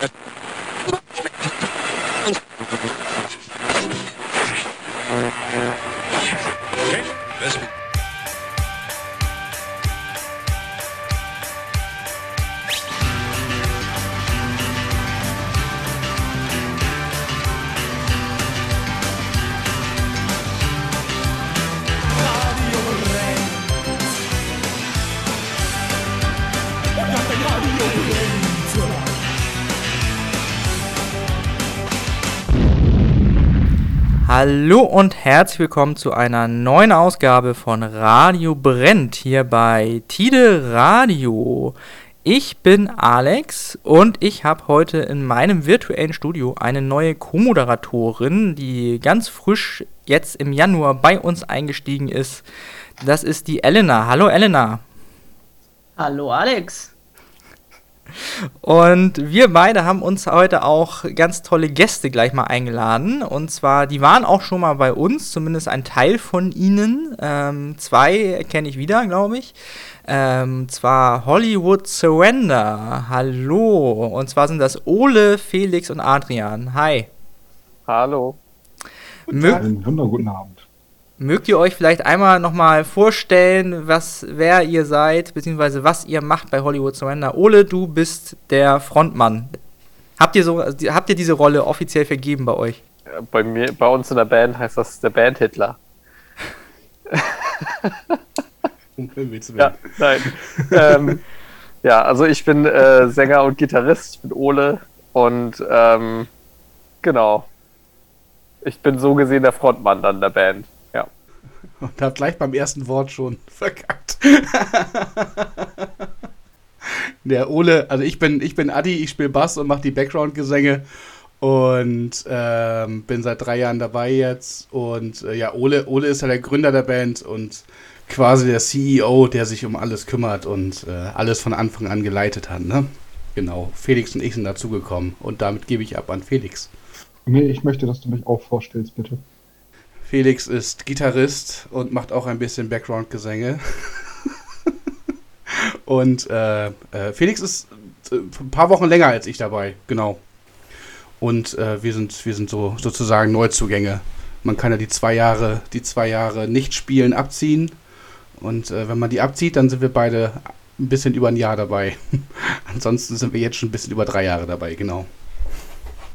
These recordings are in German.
Thank you. Hallo und herzlich willkommen zu einer neuen Ausgabe von Radio Brennt hier bei Tide Radio. Ich bin Alex und ich habe heute in meinem virtuellen Studio eine neue Co-Moderatorin, die ganz frisch jetzt im Januar bei uns eingestiegen ist. Das ist die Elena. Hallo Elena. Hallo Alex. Und wir beide haben uns heute auch ganz tolle Gäste gleich mal eingeladen. Und zwar, die waren auch schon mal bei uns, zumindest ein Teil von ihnen. Ähm, zwei kenne ich wieder, glaube ich. Ähm, zwar Hollywood Surrender. Hallo. Und zwar sind das Ole, Felix und Adrian. Hi. Hallo. Guten, guten Abend. Mögt ihr euch vielleicht einmal nochmal vorstellen, was, wer ihr seid, beziehungsweise was ihr macht bei Hollywood Surrender? Ole, du bist der Frontmann. Habt ihr, so, habt ihr diese Rolle offiziell vergeben bei euch? Bei, mir, bei uns in der Band heißt das der Band-Hitler. ja, nein. ähm, ja, also ich bin äh, Sänger und Gitarrist, ich bin Ole und ähm, genau. Ich bin so gesehen der Frontmann dann der Band. Und hat gleich beim ersten Wort schon verkackt. Der Ole, also ich bin, ich bin Adi, ich spiele Bass und mache die Background-Gesänge und ähm, bin seit drei Jahren dabei jetzt. Und äh, ja, Ole, Ole ist ja der Gründer der Band und quasi der CEO, der sich um alles kümmert und äh, alles von Anfang an geleitet hat. Ne? Genau, Felix und ich sind dazugekommen und damit gebe ich ab an Felix. Nee, ich möchte, dass du mich auch vorstellst, bitte. Felix ist Gitarrist und macht auch ein bisschen Background-Gesänge. und äh, äh, Felix ist äh, ein paar Wochen länger als ich dabei, genau. Und äh, wir sind, wir sind so sozusagen Neuzugänge. Man kann ja die zwei Jahre, die zwei Jahre nicht spielen abziehen. Und äh, wenn man die abzieht, dann sind wir beide ein bisschen über ein Jahr dabei. Ansonsten sind wir jetzt schon ein bisschen über drei Jahre dabei, genau.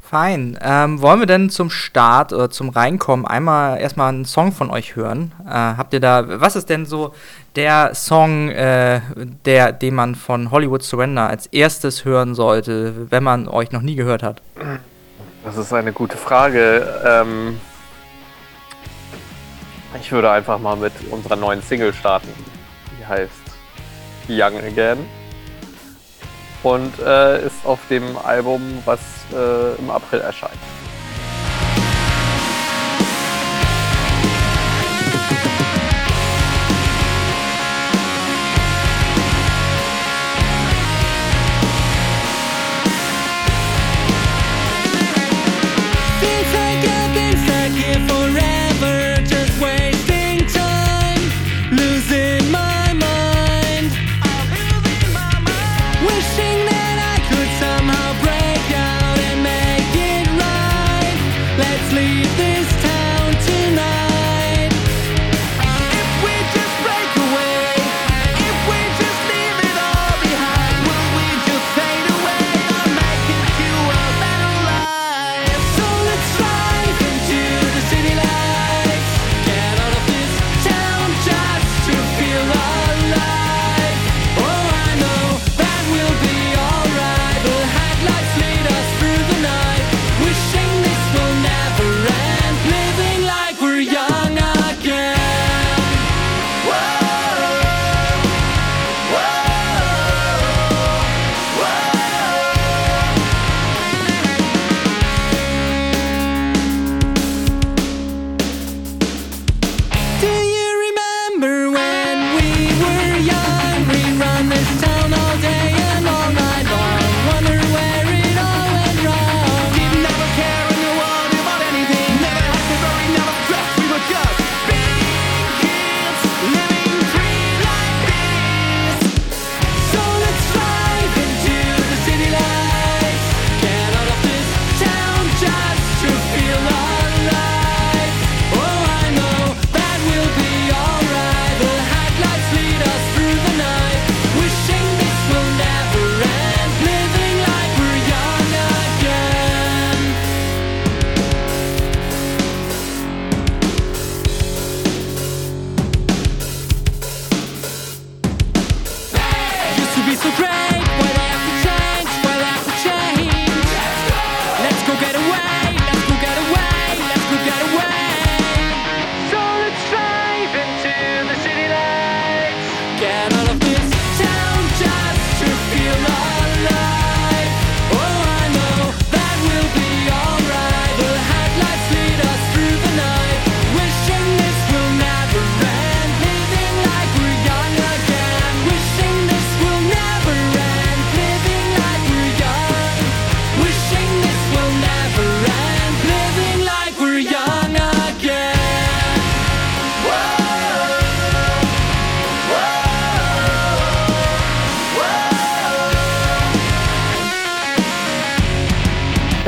Fein. Ähm, wollen wir denn zum Start oder zum Reinkommen einmal erstmal einen Song von euch hören? Äh, habt ihr da, was ist denn so der Song, äh, der, den man von Hollywood Surrender als erstes hören sollte, wenn man euch noch nie gehört hat? Das ist eine gute Frage. Ähm, ich würde einfach mal mit unserer neuen Single starten. Die heißt Young Again und äh, ist auf dem Album, was äh, im April erscheint.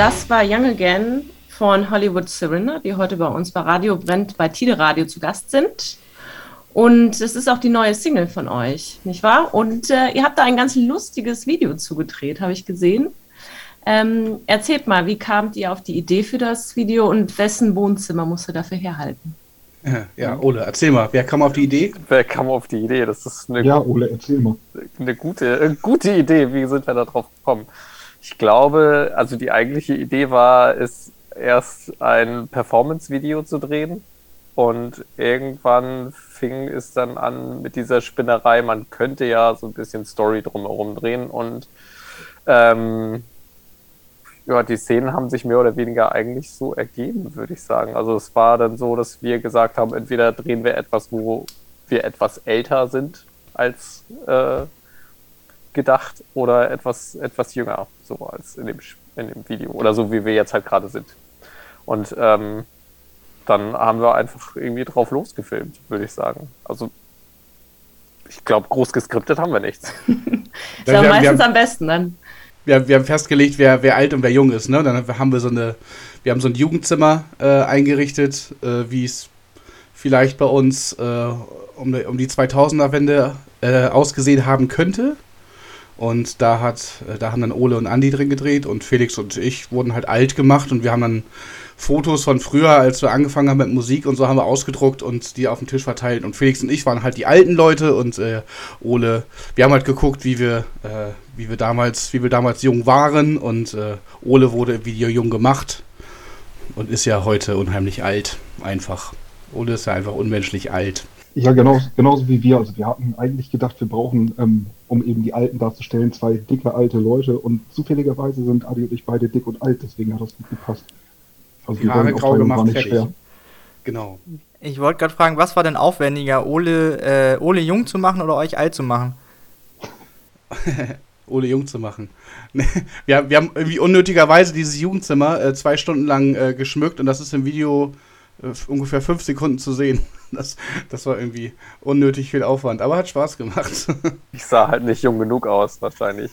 Das war Young Again von Hollywood Surrender, die heute bei uns bei Radio Brennt bei Tide Radio zu Gast sind. Und es ist auch die neue Single von euch, nicht wahr? Und äh, ihr habt da ein ganz lustiges Video zugedreht, habe ich gesehen. Ähm, erzählt mal, wie kamt ihr auf die Idee für das Video und wessen Wohnzimmer musst du dafür herhalten? Ja, Ole, erzähl mal, wer kam auf die Idee? Wer kam auf die Idee? Das ist eine, Ja, Ole, erzähl mal. eine gute, äh, gute Idee. Wie sind wir da drauf gekommen? Ich glaube, also die eigentliche Idee war es, erst ein Performance-Video zu drehen. Und irgendwann fing es dann an mit dieser Spinnerei. Man könnte ja so ein bisschen Story drumherum drehen. Und ähm, ja, die Szenen haben sich mehr oder weniger eigentlich so ergeben, würde ich sagen. Also es war dann so, dass wir gesagt haben, entweder drehen wir etwas, wo wir etwas älter sind als äh, gedacht oder etwas, etwas jünger, so als in dem, in dem Video. Oder so, wie wir jetzt halt gerade sind. Und ähm, dann haben wir einfach irgendwie drauf losgefilmt, würde ich sagen. Also ich glaube, groß geskriptet haben wir nichts. Ist ja meistens wir- am besten dann. Wir, wir haben festgelegt, wer, wer alt und wer jung ist. Ne? Dann haben wir so eine, wir haben so ein Jugendzimmer äh, eingerichtet, äh, wie es vielleicht bei uns äh, um, die- um die 2000er-Wende äh, ausgesehen haben könnte. Und da hat, äh, da haben dann Ole und Andi drin gedreht und Felix und ich wurden halt alt gemacht und wir haben dann Fotos von früher, als wir angefangen haben mit Musik und so haben wir ausgedruckt und die auf den Tisch verteilt. Und Felix und ich waren halt die alten Leute und äh, Ole, wir haben halt geguckt, wie wir, äh, wie wir damals, wie wir damals jung waren und äh, Ole wurde im Video jung gemacht und ist ja heute unheimlich alt. Einfach. Ole ist ja einfach unmenschlich alt. Ja, genau, genauso wie wir. Also wir hatten eigentlich gedacht, wir brauchen, ähm, um eben die Alten darzustellen, zwei dicke alte Leute und zufälligerweise sind Adi und ich beide dick und alt, deswegen hat das gut gepasst. Also Die Haare grau gemacht, fertig. schwer. Genau. Ich wollte gerade fragen, was war denn aufwendiger, Ole, äh, Ole jung zu machen oder euch alt zu machen? Ole jung zu machen. Wir, wir haben irgendwie unnötigerweise dieses Jugendzimmer äh, zwei Stunden lang äh, geschmückt und das ist im Video äh, ungefähr fünf Sekunden zu sehen. Das, das war irgendwie unnötig viel Aufwand, aber hat Spaß gemacht. Ich sah halt nicht jung genug aus, wahrscheinlich.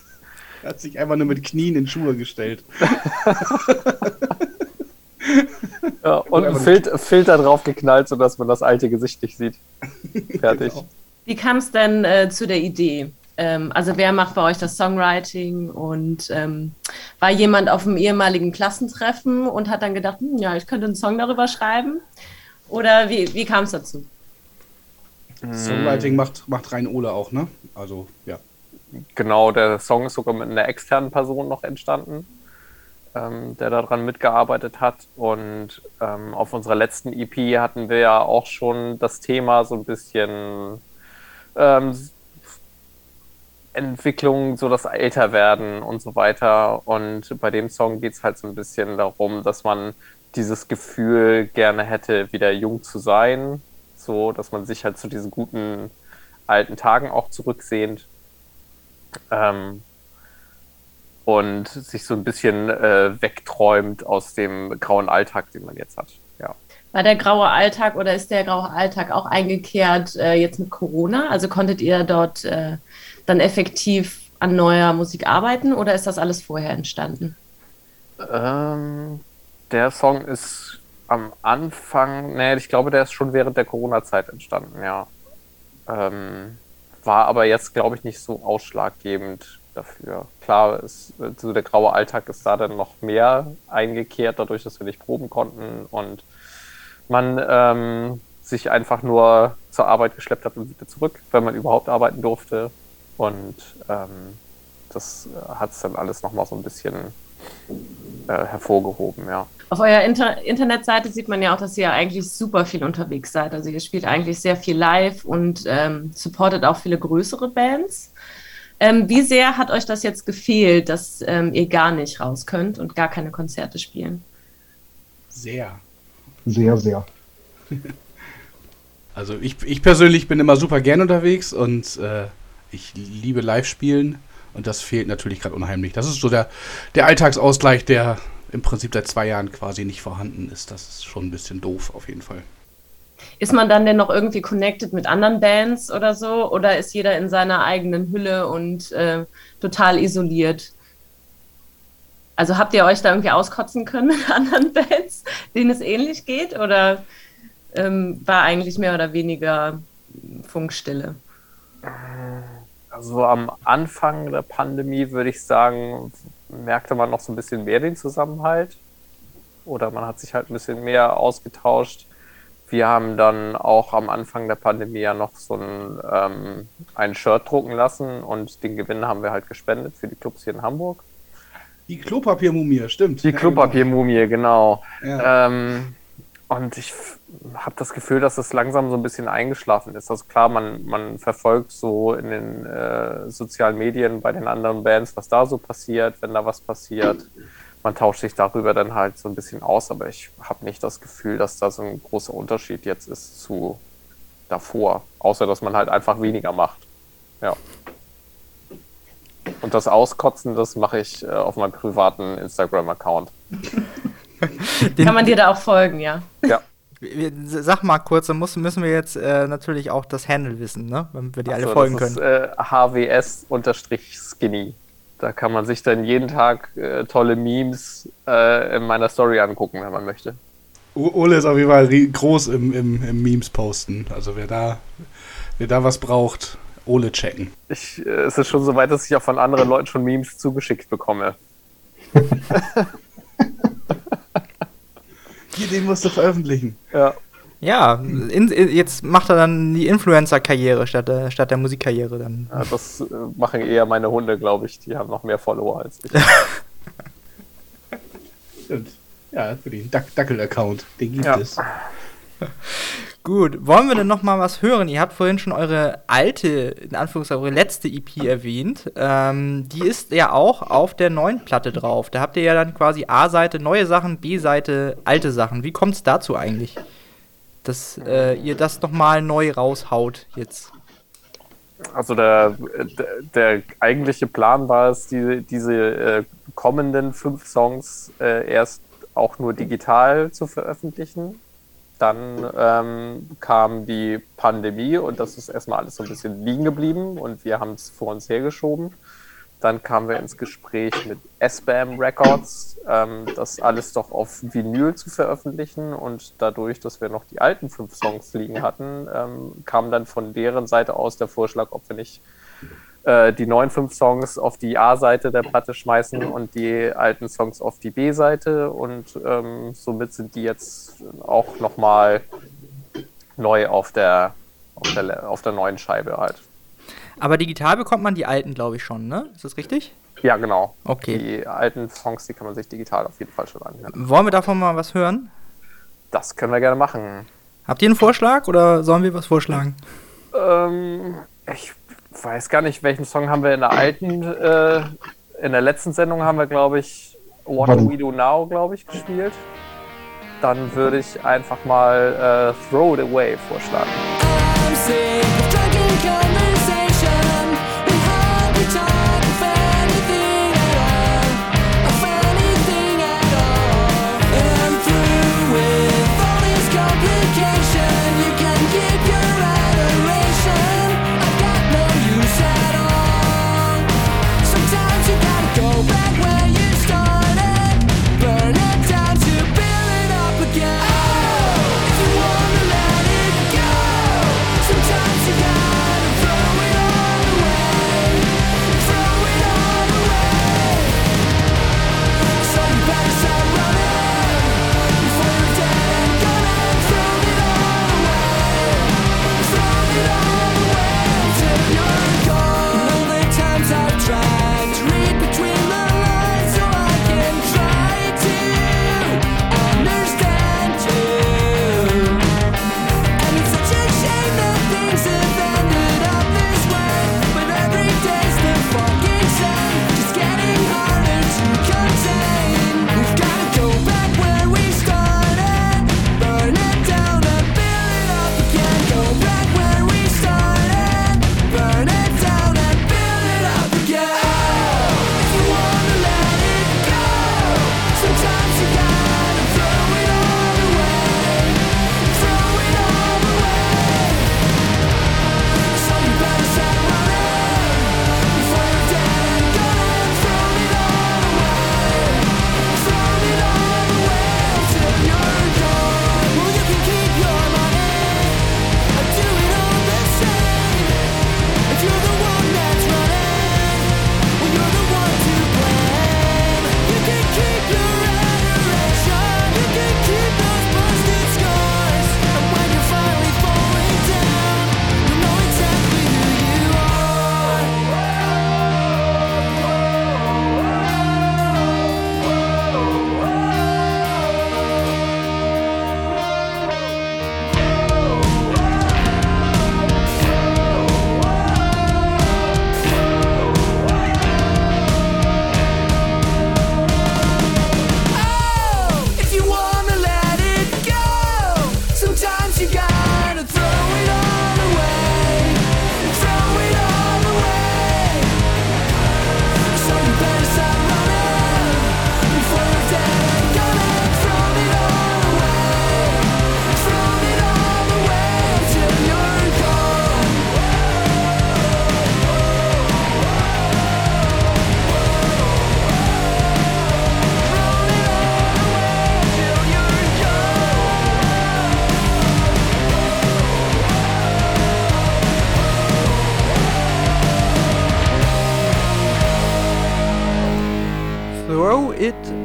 Er hat sich einfach nur mit Knien in Schuhe gestellt. Ja, und einen Fil Filter drauf geknallt, sodass man das alte Gesicht nicht sieht. Fertig. Genau. Wie kam es denn äh, zu der Idee? Ähm, also wer macht bei euch das Songwriting und ähm, war jemand auf einem ehemaligen Klassentreffen und hat dann gedacht, hm, ja, ich könnte einen Song darüber schreiben? Oder wie, wie kam es dazu? Songwriting macht, macht rein Ole auch, ne? Also, ja. Genau, der Song ist sogar mit einer externen Person noch entstanden, ähm, der daran mitgearbeitet hat. Und ähm, auf unserer letzten EP hatten wir ja auch schon das Thema so ein bisschen ähm, Entwicklung, so das Älterwerden und so weiter. Und bei dem Song geht es halt so ein bisschen darum, dass man dieses Gefühl gerne hätte, wieder jung zu sein. So, dass man sich halt zu diesen guten alten Tagen auch zurücksehnt. Ähm, und sich so ein bisschen äh, wegträumt aus dem grauen Alltag, den man jetzt hat. Ja. War der graue Alltag oder ist der graue Alltag auch eingekehrt äh, jetzt mit Corona? Also konntet ihr dort äh, dann effektiv an neuer Musik arbeiten oder ist das alles vorher entstanden? Ähm, der Song ist am Anfang, nee, ich glaube, der ist schon während der Corona-Zeit entstanden, ja. Ähm, war aber jetzt, glaube ich, nicht so ausschlaggebend dafür. Klar, ist, so der graue Alltag ist da dann noch mehr eingekehrt, dadurch, dass wir nicht proben konnten und man ähm, sich einfach nur zur Arbeit geschleppt hat und wieder zurück, wenn man überhaupt arbeiten durfte. Und ähm, das hat es dann alles nochmal so ein bisschen äh, hervorgehoben, ja. Auf eurer Inter Internetseite sieht man ja auch, dass ihr eigentlich super viel unterwegs seid. Also ihr spielt eigentlich sehr viel live und ähm, supportet auch viele größere Bands. Ähm, wie sehr hat euch das jetzt gefehlt, dass ähm, ihr gar nicht raus könnt und gar keine Konzerte spielen? Sehr. Sehr, sehr. Also ich, ich persönlich bin immer super gern unterwegs und äh, ich liebe Live-Spielen und das fehlt natürlich gerade unheimlich. Das ist so der, der Alltagsausgleich, der im Prinzip seit zwei Jahren quasi nicht vorhanden ist. Das ist schon ein bisschen doof auf jeden Fall. Ist man dann denn noch irgendwie connected mit anderen Bands oder so? Oder ist jeder in seiner eigenen Hülle und äh, total isoliert? Also habt ihr euch da irgendwie auskotzen können mit anderen Bands, denen es ähnlich geht? Oder ähm, war eigentlich mehr oder weniger Funkstille? Also am Anfang der Pandemie würde ich sagen, merkte man noch so ein bisschen mehr den Zusammenhalt. Oder man hat sich halt ein bisschen mehr ausgetauscht. Wir haben dann auch am Anfang der Pandemie ja noch so ein, ähm, ein Shirt drucken lassen und den Gewinn haben wir halt gespendet für die Clubs hier in Hamburg. Die Klopapiermumie, stimmt. Die Klopapiermumie, genau. Ja. Ähm, und ich habe das Gefühl, dass es langsam so ein bisschen eingeschlafen ist. Also klar, man, man verfolgt so in den äh, sozialen Medien bei den anderen Bands, was da so passiert, wenn da was passiert. Man tauscht sich darüber dann halt so ein bisschen aus, aber ich habe nicht das Gefühl, dass da so ein großer Unterschied jetzt ist zu davor. Außer, dass man halt einfach weniger macht. Ja. Und das Auskotzen, das mache ich äh, auf meinem privaten Instagram-Account. Kann man dir da auch folgen, ja? Ja. Sag mal kurz, dann müssen wir jetzt äh, natürlich auch das Handle wissen, ne? Wenn wir die alle folgen das können. Ist, äh, HWS-Skinny. Da kann man sich dann jeden Tag äh, tolle Memes äh, in meiner Story angucken, wenn man möchte. Ole ist auf jeden Fall groß im, im, im Memes posten. Also wer da, wer da was braucht, Ole checken. Ich, äh, es ist schon so weit, dass ich auch von anderen Leuten schon Memes zugeschickt bekomme. Hier, den musst du veröffentlichen. Ja. Ja, in, jetzt macht er dann die Influencer-Karriere statt, der, statt der Musikkarriere dann. Ja, das äh, machen eher meine Hunde, glaube ich. Die haben noch mehr Follower als ich. Stimmt. Ja, für den Dackel-Account, den gibt ja. es. Gut, wollen wir denn noch mal was hören? Ihr habt vorhin schon eure alte, in Anführungszeichen, eure letzte EP erwähnt. Ähm, die ist ja auch auf der neuen Platte drauf. Da habt ihr ja dann quasi A-Seite neue Sachen, B-Seite alte Sachen. Wie kommt es dazu eigentlich, dass äh, ihr das noch mal neu raushaut jetzt? Also der, der, der, eigentliche Plan war es, die, diese äh, kommenden fünf Songs äh, erst auch nur digital zu veröffentlichen dann ähm, kam die Pandemie und das ist erstmal alles so ein bisschen liegen geblieben und wir haben es vor uns hergeschoben. Dann kamen wir ins Gespräch mit SBAM Records, ähm, das alles doch auf Vinyl zu veröffentlichen und dadurch, dass wir noch die alten fünf Songs liegen hatten, ähm, kam dann von deren Seite aus der Vorschlag, ob wir nicht äh, die neuen fünf Songs auf die A-Seite der Platte schmeißen und die alten Songs auf die B-Seite und ähm, somit sind die jetzt auch nochmal neu auf der, auf der, auf der neuen Scheibe halt. Aber digital bekommt man die alten, glaube ich, schon, ne? Ist das richtig? Ja, genau. Okay. Die alten Songs, die kann man sich digital auf jeden Fall schon anhören. Wollen wir davon mal was hören? Das können wir gerne machen. Habt ihr einen Vorschlag oder sollen wir was vorschlagen? Ähm, ich weiß gar nicht, welchen Song haben wir in der alten, äh, in der letzten Sendung haben wir, glaube ich, What Do We Do Now, glaube ich, gespielt. Dann würde ich einfach mal äh, Throw It Away vorschlagen.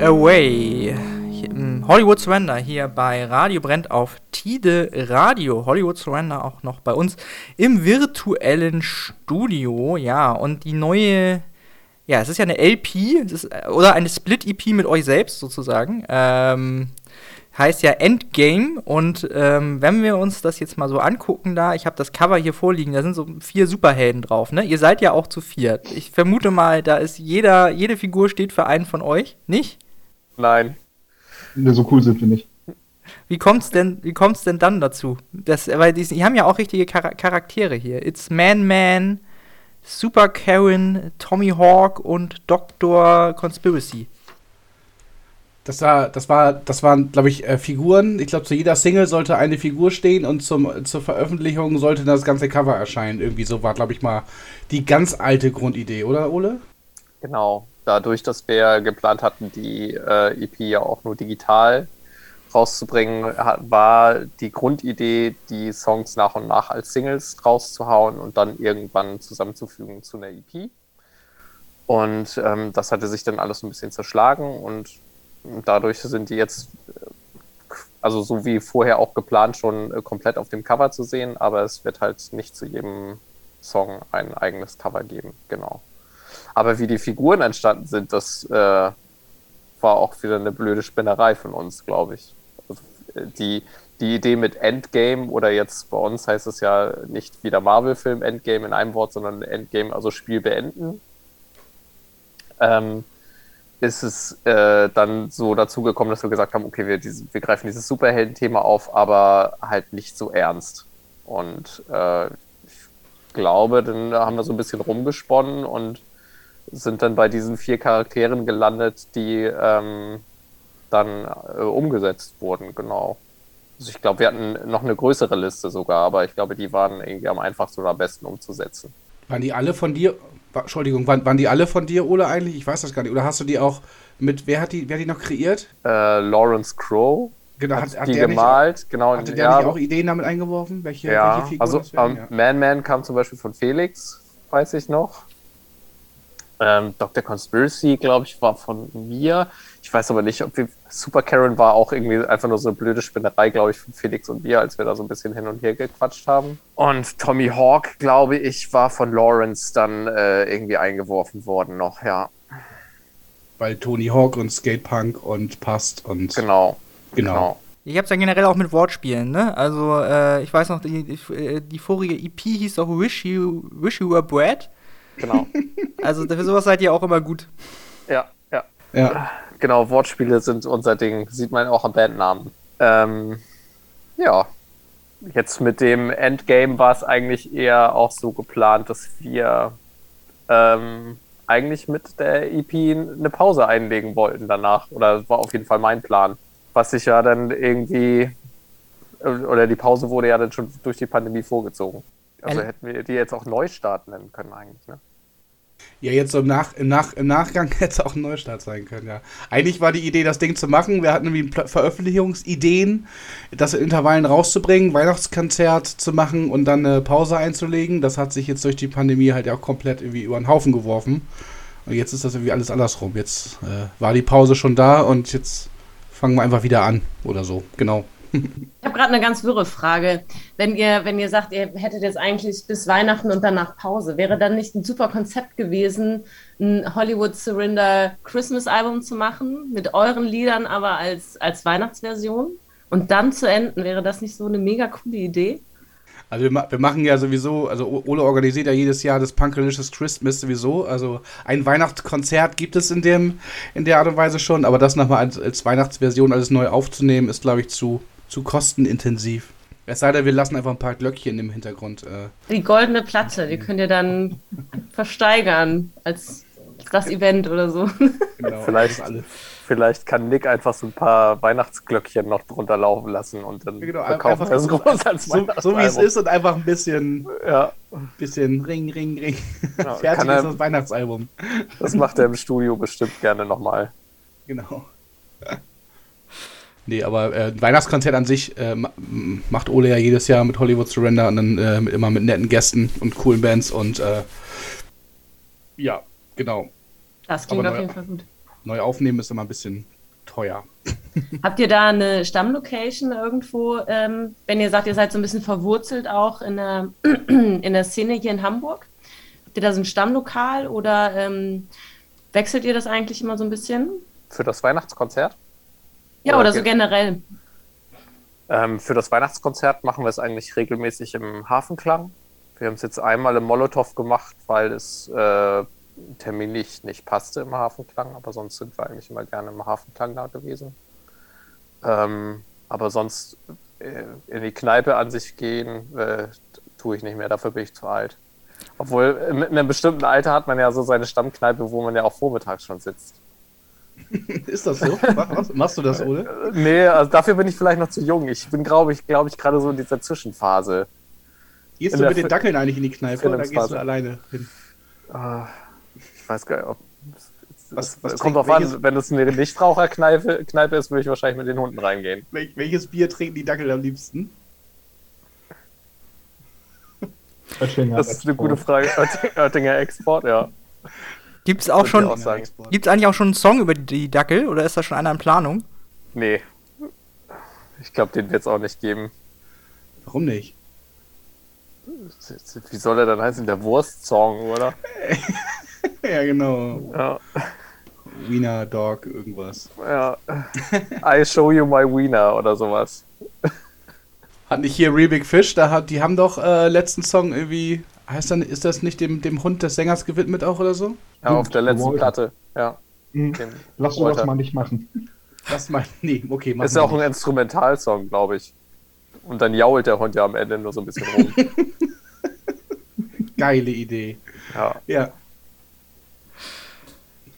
Away. Hollywood Surrender hier bei Radio Brennt auf Tide Radio. Hollywood Surrender auch noch bei uns im virtuellen Studio. Ja, und die neue, ja, es ist ja eine LP ist, oder eine Split-EP mit euch selbst sozusagen. Ähm, heißt ja Endgame und ähm, wenn wir uns das jetzt mal so angucken da, ich habe das Cover hier vorliegen, da sind so vier Superhelden drauf, ne? Ihr seid ja auch zu viert. Ich vermute mal, da ist jeder, jede Figur steht für einen von euch, nicht? Nein. Ne, so cool sind wir nicht. Wie kommt's denn, wie kommt's denn dann dazu? Das, weil die, die haben ja auch richtige Char Charaktere hier. It's Man Man, Super Karen, Tommy Hawk und Dr. Conspiracy. Das war, das war, das waren, glaube ich, äh, Figuren. Ich glaube, zu jeder Single sollte eine Figur stehen und zum, zur Veröffentlichung sollte das ganze Cover erscheinen. Irgendwie so war, glaube ich, mal die ganz alte Grundidee, oder, Ole? Genau. Dadurch, dass wir geplant hatten, die äh, EP ja auch nur digital rauszubringen, war die Grundidee, die Songs nach und nach als Singles rauszuhauen und dann irgendwann zusammenzufügen zu einer EP. Und ähm, das hatte sich dann alles ein bisschen zerschlagen und dadurch sind die jetzt, also so wie vorher auch geplant, schon äh, komplett auf dem Cover zu sehen, aber es wird halt nicht zu jedem Song ein eigenes Cover geben, genau. Aber wie die Figuren entstanden sind, das äh, war auch wieder eine blöde Spinnerei von uns, glaube ich. Also, äh, die, die Idee mit Endgame oder jetzt bei uns heißt es ja nicht wie der Marvel-Film Endgame in einem Wort, sondern Endgame, also Spiel beenden. Ähm, ist es äh, dann so dazu gekommen, dass wir gesagt haben, okay, wir, diese, wir greifen dieses Superhelden-Thema auf, aber halt nicht so ernst. Und äh, ich glaube, dann haben wir so ein bisschen rumgesponnen und sind dann bei diesen vier Charakteren gelandet, die ähm, dann äh, umgesetzt wurden, genau. Also ich glaube, wir hatten noch eine größere Liste sogar, aber ich glaube, die waren irgendwie am einfachsten oder am besten umzusetzen. Waren die alle von dir? Entschuldigung, waren, waren die alle von dir, Ole, eigentlich? Ich weiß das gar nicht. Oder hast du die auch mit, wer hat die, wer hat die noch kreiert? Äh, Lawrence Crow. Genau, hat, hat die gemalt. Nicht, genau, hatte der ja, nicht auch Ideen damit eingeworfen? Welche, ja, welche Figuren also ähm, Man Man kam zum Beispiel von Felix, weiß ich noch. Ähm, Dr. Conspiracy, glaube ich, war von mir. Ich weiß aber nicht, ob wir. Super Karen war auch irgendwie einfach nur so eine blöde Spinnerei, glaube ich, von Felix und mir, als wir da so ein bisschen hin und her gequatscht haben. Und Tommy Hawk, glaube ich, war von Lawrence dann äh, irgendwie eingeworfen worden noch, ja. Weil Tony Hawk und Skatepunk und passt und. Genau. Genau. genau. Ich hab's ja generell auch mit Wortspielen, ne? Also, äh, ich weiß noch, die, die, die, vorige EP hieß doch Wish You, Wish you Were Bread. Genau. Also, für sowas seid ihr auch immer gut. Ja, ja. Ja. Genau, Wortspiele sind unser Ding. Sieht man auch am Bandnamen. Ähm, ja. Jetzt mit dem Endgame war es eigentlich eher auch so geplant, dass wir ähm, eigentlich mit der EP eine Pause einlegen wollten danach. Oder war auf jeden Fall mein Plan was sich ja dann irgendwie, oder die Pause wurde ja dann schon durch die Pandemie vorgezogen. Also ähm. hätten wir die jetzt auch Neustart nennen können eigentlich, ne? Ja, jetzt so im, Nach im, Nach im Nachgang hätte es auch ein Neustart sein können, ja. Eigentlich war die Idee, das Ding zu machen. Wir hatten irgendwie Veröffentlichungsideen, das in Intervallen rauszubringen, Weihnachtskonzert zu machen und dann eine Pause einzulegen. Das hat sich jetzt durch die Pandemie halt auch komplett irgendwie über den Haufen geworfen. Und jetzt ist das irgendwie alles andersrum. Jetzt äh, war die Pause schon da und jetzt fangen wir einfach wieder an oder so. Genau. Ich habe gerade eine ganz wirre Frage. Wenn ihr, wenn ihr sagt, ihr hättet jetzt eigentlich bis Weihnachten und danach Pause, wäre dann nicht ein super Konzept gewesen, ein Hollywood Surrender Christmas Album zu machen, mit euren Liedern aber als, als Weihnachtsversion und dann zu enden? Wäre das nicht so eine mega coole Idee? Also wir, wir, machen ja sowieso, also Ole organisiert ja jedes Jahr das Punkalicious Christmas sowieso. Also ein Weihnachtskonzert gibt es in, dem, in der Art und Weise schon, aber das nochmal als, als Weihnachtsversion alles neu aufzunehmen, ist, glaube ich, zu, zu kostenintensiv. Es sei denn, wir lassen einfach ein paar Glöckchen im Hintergrund. Äh. Die goldene Platte, die könnt ihr dann versteigern als das Event oder so. Genau, Vielleicht alles vielleicht kann Nick einfach so ein paar Weihnachtsglöckchen noch drunter laufen lassen und dann genau, verkauft er es groß als so, so wie es ist und einfach ein bisschen, ja. bisschen Ring, Ring, Ring. Ja, Fertig er, ist das Weihnachtsalbum. Das macht er im Studio bestimmt gerne nochmal. Genau. Nee, aber äh, Weihnachtskonzert an sich äh, macht Ole ja jedes Jahr mit Hollywood Surrender und dann äh, immer mit netten Gästen und coolen Bands und äh, ja, genau. Das klingt auf jeden Fall gut neu aufnehmen ist immer ein bisschen, teuer. Habt ihr da eine Stammlocation irgendwo, ähm, wenn ihr sagt, ihr seid so ein bisschen verwurzelt auch in der, in der Szene hier in Hamburg? Habt ihr da so ein Stammlokal oder ähm, wechselt ihr das eigentlich immer so ein bisschen? Für das Weihnachtskonzert? Ja, oder, oder so generell. Ähm, für das Weihnachtskonzert machen wir es eigentlich regelmäßig im Hafenklang. Wir haben es jetzt einmal im Molotow gemacht, weil es äh, terminlich nicht passte im Hafenklang, aber sonst sind wir eigentlich immer gerne im Hafenklang da gewesen. Ähm, aber sonst äh, in die Kneipe an sich gehen, äh, tue ich nicht mehr, dafür bin ich zu alt. Obwohl, in einem bestimmten Alter hat man ja so seine Stammkneipe, wo man ja auch vormittags schon sitzt. Ist das so? Was, machst du das, Ole? Nee, also dafür bin ich vielleicht noch zu jung. Ich bin, glaube ich, glaube ich, gerade so in dieser Zwischenphase. Gehst in du mit den Dackeln eigentlich in die Kneipe oder gehst du alleine hin? Uh, ich weiß gar nicht, ob. Was, was kommt drauf an, wenn es eine Nichtraucherkneipe Kneipe ist, würde ich wahrscheinlich mit den Hunden reingehen. welches Bier trinken die Dackel am liebsten? das ist eine gute Frage. Oettinger Export, ja. Gibt es auch schon. Gibt es eigentlich auch schon einen Song über die Dackel oder ist da schon einer in Planung? Nee. Ich glaube, den wird es auch nicht geben. Warum nicht? Wie soll er dann heißen? Der Wurst-Song, oder? ja, genau. Ja. Wiener Dog, irgendwas. Ja. I show you my Wiener oder sowas. Hat nicht hier Real Big Fish, da hat, die haben doch äh, letzten Song irgendwie, heißt dann, ist das nicht dem, dem Hund des Sängers gewidmet auch oder so? Ja, auf der letzten Walter. Platte, ja. Mhm. Lass uns das mal nicht machen. Lass mal, nee, okay, mach Ist ja auch nicht. ein Instrumentalsong, glaube ich. Und dann jault der Hund ja am Ende nur so ein bisschen rum. Geile Idee. Ja. Ja.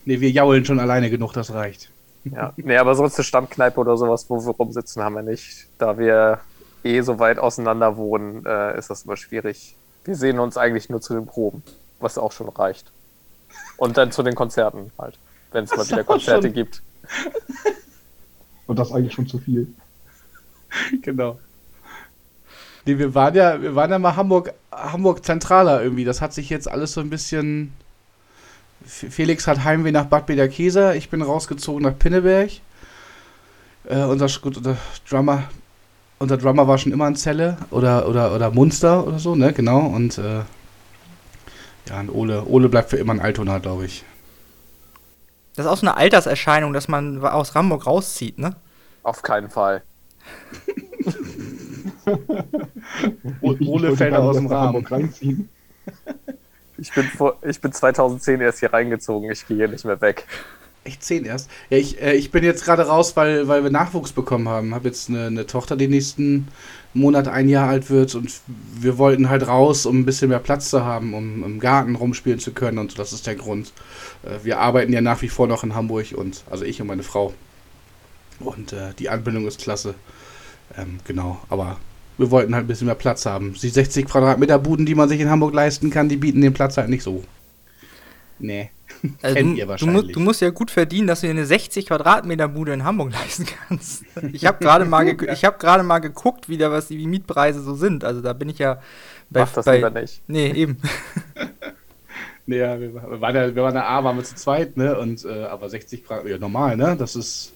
Nee, wir jaulen schon alleine genug, das reicht. Ja, nee, aber sonst eine Stammkneipe oder sowas, wo wir rumsitzen, haben wir nicht. Da wir eh so weit auseinander wohnen, äh, ist das immer schwierig. Wir sehen uns eigentlich nur zu den Proben, was auch schon reicht. Und dann zu den Konzerten halt, wenn es mal wieder Konzerte schon. gibt. Und das eigentlich schon zu viel. Genau. Nee, wir waren ja, wir waren ja mal Hamburg, Hamburg Zentraler irgendwie. Das hat sich jetzt alles so ein bisschen. Felix hat Heimweh nach Bad Bederkesa, ich bin rausgezogen nach Pinneberg. Äh, unser, unser Drummer, unser Drummer war schon immer in Zelle oder, oder, oder Munster oder so, ne, genau. Und äh, ja, und Ole, Ole bleibt für immer ein Altona, glaube ich. Das ist auch so eine Alterserscheinung, dass man aus Hamburg rauszieht, ne? Auf keinen Fall. Ole fällt aus dem Rahmen. Ich bin, vor, ich bin 2010 erst hier reingezogen, ich gehe hier nicht mehr weg. Echt 10 erst? Ja, ich, äh, ich bin jetzt gerade raus, weil, weil wir Nachwuchs bekommen haben. Habe jetzt eine, eine Tochter, die nächsten Monat ein Jahr alt wird und wir wollten halt raus, um ein bisschen mehr Platz zu haben, um im Garten rumspielen zu können und das ist der Grund. Äh, wir arbeiten ja nach wie vor noch in Hamburg und also ich und meine Frau. Und äh, die Anbindung ist klasse. Ähm, genau, aber wir wollten halt ein bisschen mehr Platz haben. Die 60 Quadratmeter Buden, die man sich in Hamburg leisten kann, die bieten den Platz halt nicht so. Nee. Also Kennt du, ihr wahrscheinlich. Du, du, musst ja gut verdienen, dass du dir eine 60 Quadratmeter Bude in Hamburg leisten kannst. Ich habe gerade mal, hab mal geguckt, wie, da was die Mietpreise so sind. Also da bin ich ja bei. Mach das bei, lieber nicht. Nee, eben. nee, ja, wir waren ja, wir waren ja A, waren wir zu zweit, ne? Und, äh, aber 60 Grad, ja, normal, ne? Das ist,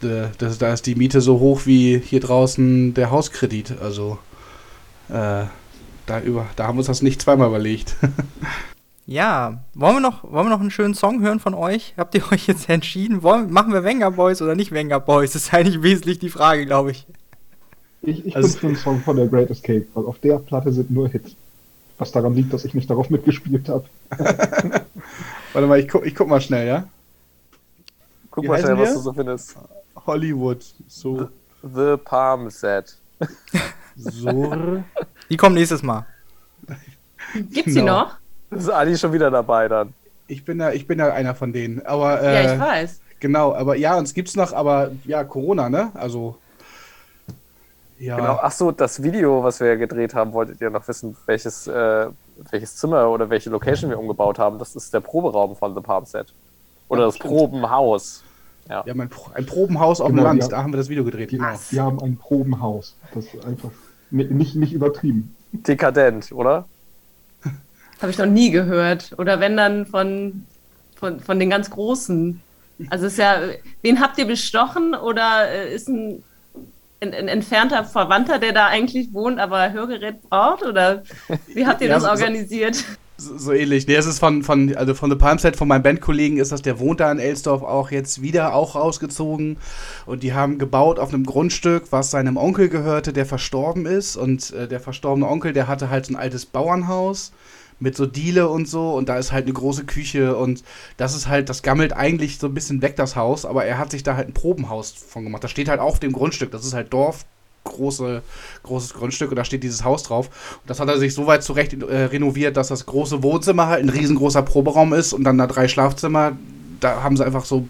das, das, da ist die Miete so hoch wie hier draußen der Hauskredit. Also, äh, da, über, da haben wir uns das nicht zweimal überlegt. Ja, wollen wir, noch, wollen wir noch einen schönen Song hören von euch? Habt ihr euch jetzt entschieden? Wollen, machen wir Wenger Boys oder nicht Wenger Boys? Das ist eigentlich wesentlich die Frage, glaube ich. Ich, ich also, bin für einen Song von der Great Escape, weil auf der Platte sind nur Hits. Was daran liegt, dass ich nicht darauf mitgespielt habe. Warte mal, ich guck, ich guck mal schnell, ja? Guck Wie mal schnell, was du so findest. Hollywood, so. The, the Palm Set. so. Die kommen nächstes Mal. Gibt's genau. die noch? Ist Adi schon wieder dabei dann? Ich bin da, ich bin da einer von denen. Aber, äh, ja, ich weiß. Genau, aber ja, uns gibt's noch, aber ja, Corona, ne? Also. Ja. Genau, ach so, das Video, was wir gedreht haben, wolltet ihr noch wissen, welches, äh, welches Zimmer oder welche Location wir umgebaut haben. Das ist der Proberaum von The Palm Set. Oder ja, das stimmt. Probenhaus. Ja, ja mein, ein Probenhaus auf genau, dem Land, ja. da haben wir das Video gedreht. Genau. Wir haben ein Probenhaus. Das ist einfach nicht, nicht übertrieben. Dekadent, oder? Habe ich noch nie gehört. Oder wenn dann von, von, von den ganz Großen. Also ist ja, wen habt ihr bestochen oder äh, ist ein, ein, ein, entfernter Verwandter, der da eigentlich wohnt, aber Hörgerät braucht? Oder wie habt ihr ja, das organisiert? So, so, ähnlich. Nee, es ist von, von, also von The Palmset, von meinem Bandkollegen ist das, der wohnt da in Elsdorf auch jetzt wieder auch rausgezogen. Und die haben gebaut auf einem Grundstück, was seinem Onkel gehörte, der verstorben ist. Und äh, der verstorbene Onkel, der hatte halt so ein altes Bauernhaus mit so Diele und so und da ist halt eine große Küche und das ist halt, das gammelt eigentlich so ein bisschen weg, das Haus, aber er hat sich da halt ein Probenhaus von gemacht. Das steht halt auf dem Grundstück, das ist halt Dorf, große, großes Grundstück und da steht dieses Haus drauf. Und das hat er sich so weit zurecht äh, renoviert, dass das große Wohnzimmer halt ein riesengroßer Proberaum ist und dann da drei Schlafzimmer. Da haben sie einfach so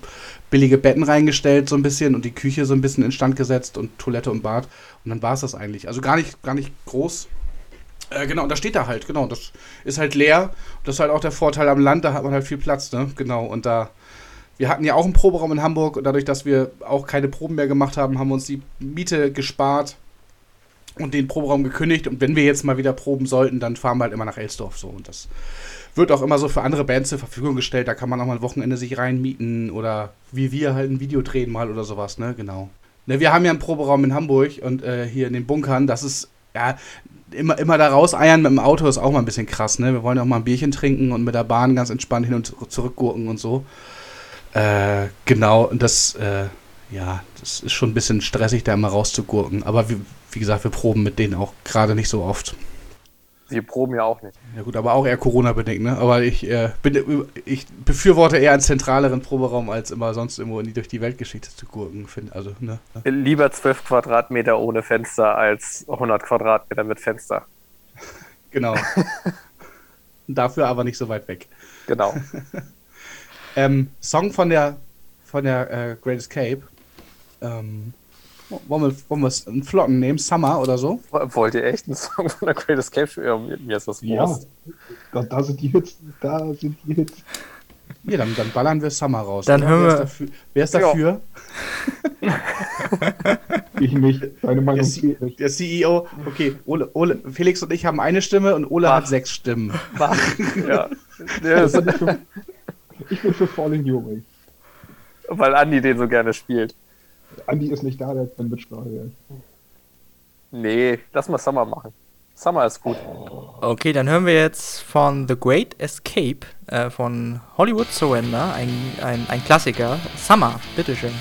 billige Betten reingestellt, so ein bisschen, und die Küche so ein bisschen instand gesetzt und Toilette und Bad. Und dann war es das eigentlich. Also gar nicht, gar nicht groß. Äh, genau, und da steht er halt, genau. Das ist halt leer. Das ist halt auch der Vorteil am Land, da hat man halt viel Platz, ne? Genau. Und da, wir hatten ja auch einen Proberaum in Hamburg und dadurch, dass wir auch keine Proben mehr gemacht haben, haben wir uns die Miete gespart und den Proberaum gekündigt. Und wenn wir jetzt mal wieder proben sollten, dann fahren wir halt immer nach Elsdorf so. Und das wird auch immer so für andere Bands zur Verfügung gestellt. Da kann man auch mal ein Wochenende sich reinmieten oder wie wir halt ein Video drehen mal oder sowas, ne? Genau. Ne, wir haben ja einen Proberaum in Hamburg und äh, hier in den Bunkern. Das ist, ja, immer, immer da rauseiern mit dem Auto ist auch mal ein bisschen krass, ne? Wir wollen ja auch mal ein Bierchen trinken und mit der Bahn ganz entspannt hin und zurück gurken und so. Äh, genau, und das, äh, ja, das ist schon ein bisschen stressig, da immer rauszugurken. Aber wie, wie gesagt, wir proben mit denen auch gerade nicht so oft. Wir proben ja auch nicht. Ja gut, aber auch eher Corona-bedingt, ne? Aber ich, äh, bin, ich befürworte eher einen zentraleren Proberaum, als immer sonst irgendwo in die, durch die Weltgeschichte zu gurken. Find, also, ne? Lieber 12 Quadratmeter ohne Fenster als 100 Quadratmeter mit Fenster. genau. Dafür aber nicht so weit weg. Genau. ähm, Song von der, von der äh, Great Escape. Ähm, wollen wir, wollen wir einen flotten nehmen? Summer oder so? Wollt ihr echt einen Song von der Great Escape spielen? Mir ist das Ja, da, da, sind die Hits. Da sind die Hits. Ja, dann, dann ballern wir Summer raus. Dann hören wer, ist wer ist dafür? ich nicht. Deine Meinung der, der CEO. Okay, Ole, Ole, Felix und ich haben eine Stimme und Ole Bach. hat sechs Stimmen. Bach. ja. ja ich bin für Falling Way. Weil Andi den so gerne spielt. Andi ist nicht da, der hat keine Mitsprache. Nee, lass mal Summer machen. Summer ist gut. Okay, dann hören wir jetzt von The Great Escape äh, von Hollywood Surrender, ein, ein, ein Klassiker. Summer, bitteschön.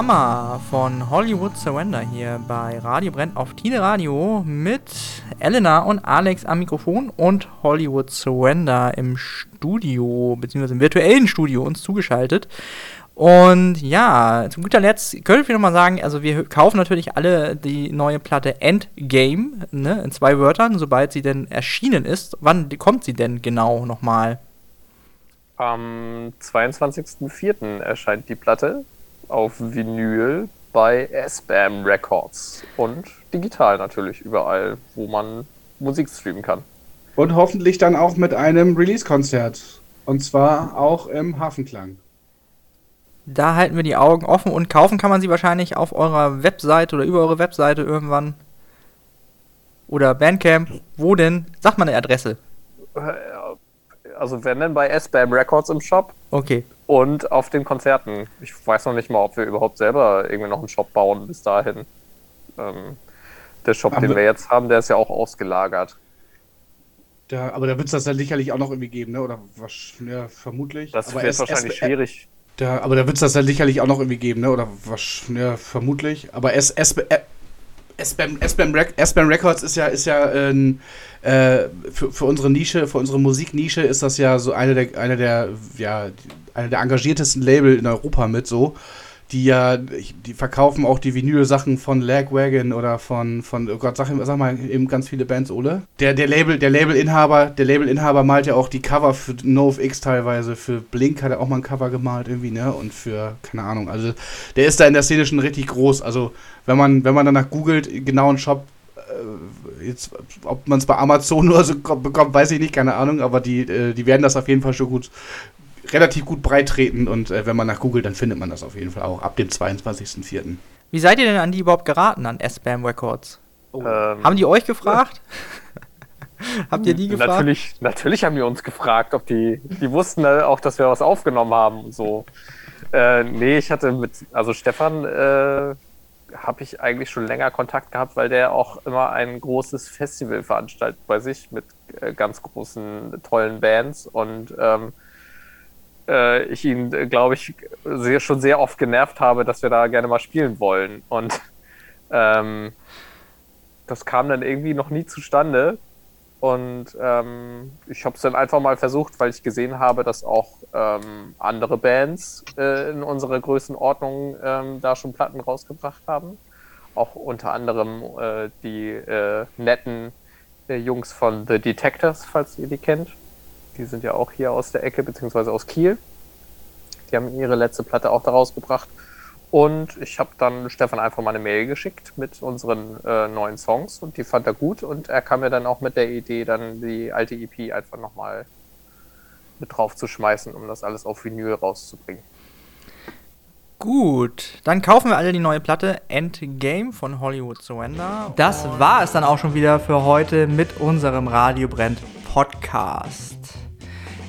Summer von Hollywood Surrender hier bei Radio Brennt auf Tine Radio mit Elena und Alex am Mikrofon und Hollywood Surrender im Studio, beziehungsweise im virtuellen Studio uns zugeschaltet. Und ja, zu guter Letzt könnte ich nochmal sagen, also wir kaufen natürlich alle die neue Platte Endgame, ne, in zwei Wörtern, sobald sie denn erschienen ist. Wann kommt sie denn genau nochmal? Am 22.04. erscheint die Platte auf Vinyl bei S-Bam Records und digital natürlich überall, wo man Musik streamen kann. Und hoffentlich dann auch mit einem Release-Konzert. Und zwar auch im Hafenklang. Da halten wir die Augen offen und kaufen kann man sie wahrscheinlich auf eurer Webseite oder über eure Webseite irgendwann. Oder Bandcamp. Wo denn? Sag mal eine Adresse. Also wenn denn bei S-Bam Records im Shop. Okay. Und auf den Konzerten. Ich weiß noch nicht mal, ob wir überhaupt selber irgendwie noch einen Shop bauen bis dahin. Ähm, der Shop, aber den wir jetzt haben, der ist ja auch ausgelagert. Da, aber da wird es das dann sicherlich auch noch irgendwie geben, ne? Oder was? Ja, vermutlich. Das aber wird wahrscheinlich schwierig. Da, aber da wird es das dann sicherlich auch noch irgendwie geben, ne? Oder was? Ja, vermutlich. Aber S, S, S-Bam Records ist ja, ist ja ähm, äh, für, für unsere Nische, für unsere Musiknische ist das ja so eine der, eine der, ja, eine der engagiertesten Label in Europa mit so die ja, die verkaufen auch die Vinyl-Sachen von Lagwagon oder von, von, oh Gott, sag, sag mal eben ganz viele Bands, Ole. Der, der Label, der Labelinhaber, der Labelinhaber malt ja auch die Cover für NoFX teilweise. Für Blink hat er auch mal ein Cover gemalt irgendwie, ne? Und für, keine Ahnung, also der ist da in der Szene schon richtig groß. Also, wenn man, wenn man danach googelt, genau einen Shop, äh, jetzt, ob man es bei Amazon oder so bekommt, weiß ich nicht, keine Ahnung, aber die, äh, die werden das auf jeden Fall schon gut, relativ gut breit treten und äh, wenn man nach googelt, dann findet man das auf jeden Fall auch ab dem 22.04. Wie seid ihr denn an die überhaupt geraten, an S-Bam Records? Oh. Ähm, haben die euch gefragt? Habt ihr die gefragt? Natürlich, natürlich haben die uns gefragt, ob die, die wussten auch, dass wir was aufgenommen haben und so. Äh, nee, ich hatte mit, also Stefan äh, habe ich eigentlich schon länger Kontakt gehabt, weil der auch immer ein großes Festival veranstaltet bei sich mit äh, ganz großen, tollen Bands und ähm, äh, ich ihn, äh, glaube ich, sehr, schon sehr oft genervt habe, dass wir da gerne mal spielen wollen. Und ähm, das kam dann irgendwie noch nie zustande. Und ähm, ich habe es dann einfach mal versucht, weil ich gesehen habe, dass auch ähm, andere Bands äh, in unserer Größenordnung ähm, da schon Platten rausgebracht haben. Auch unter anderem äh, die äh, netten äh, Jungs von The Detectors, falls ihr die kennt. Die sind ja auch hier aus der Ecke, beziehungsweise aus Kiel. Die haben ihre letzte Platte auch daraus gebracht. Und ich habe dann Stefan einfach mal eine Mail geschickt mit unseren äh, neuen Songs und die fand er gut und er kam mir dann auch mit der Idee, dann die alte EP einfach nochmal mit drauf zu schmeißen, um das alles auf Vinyl rauszubringen. Gut, dann kaufen wir alle die neue Platte Endgame von Hollywood Surrender. Das war es dann auch schon wieder für heute mit unserem Radio Brennt Podcast.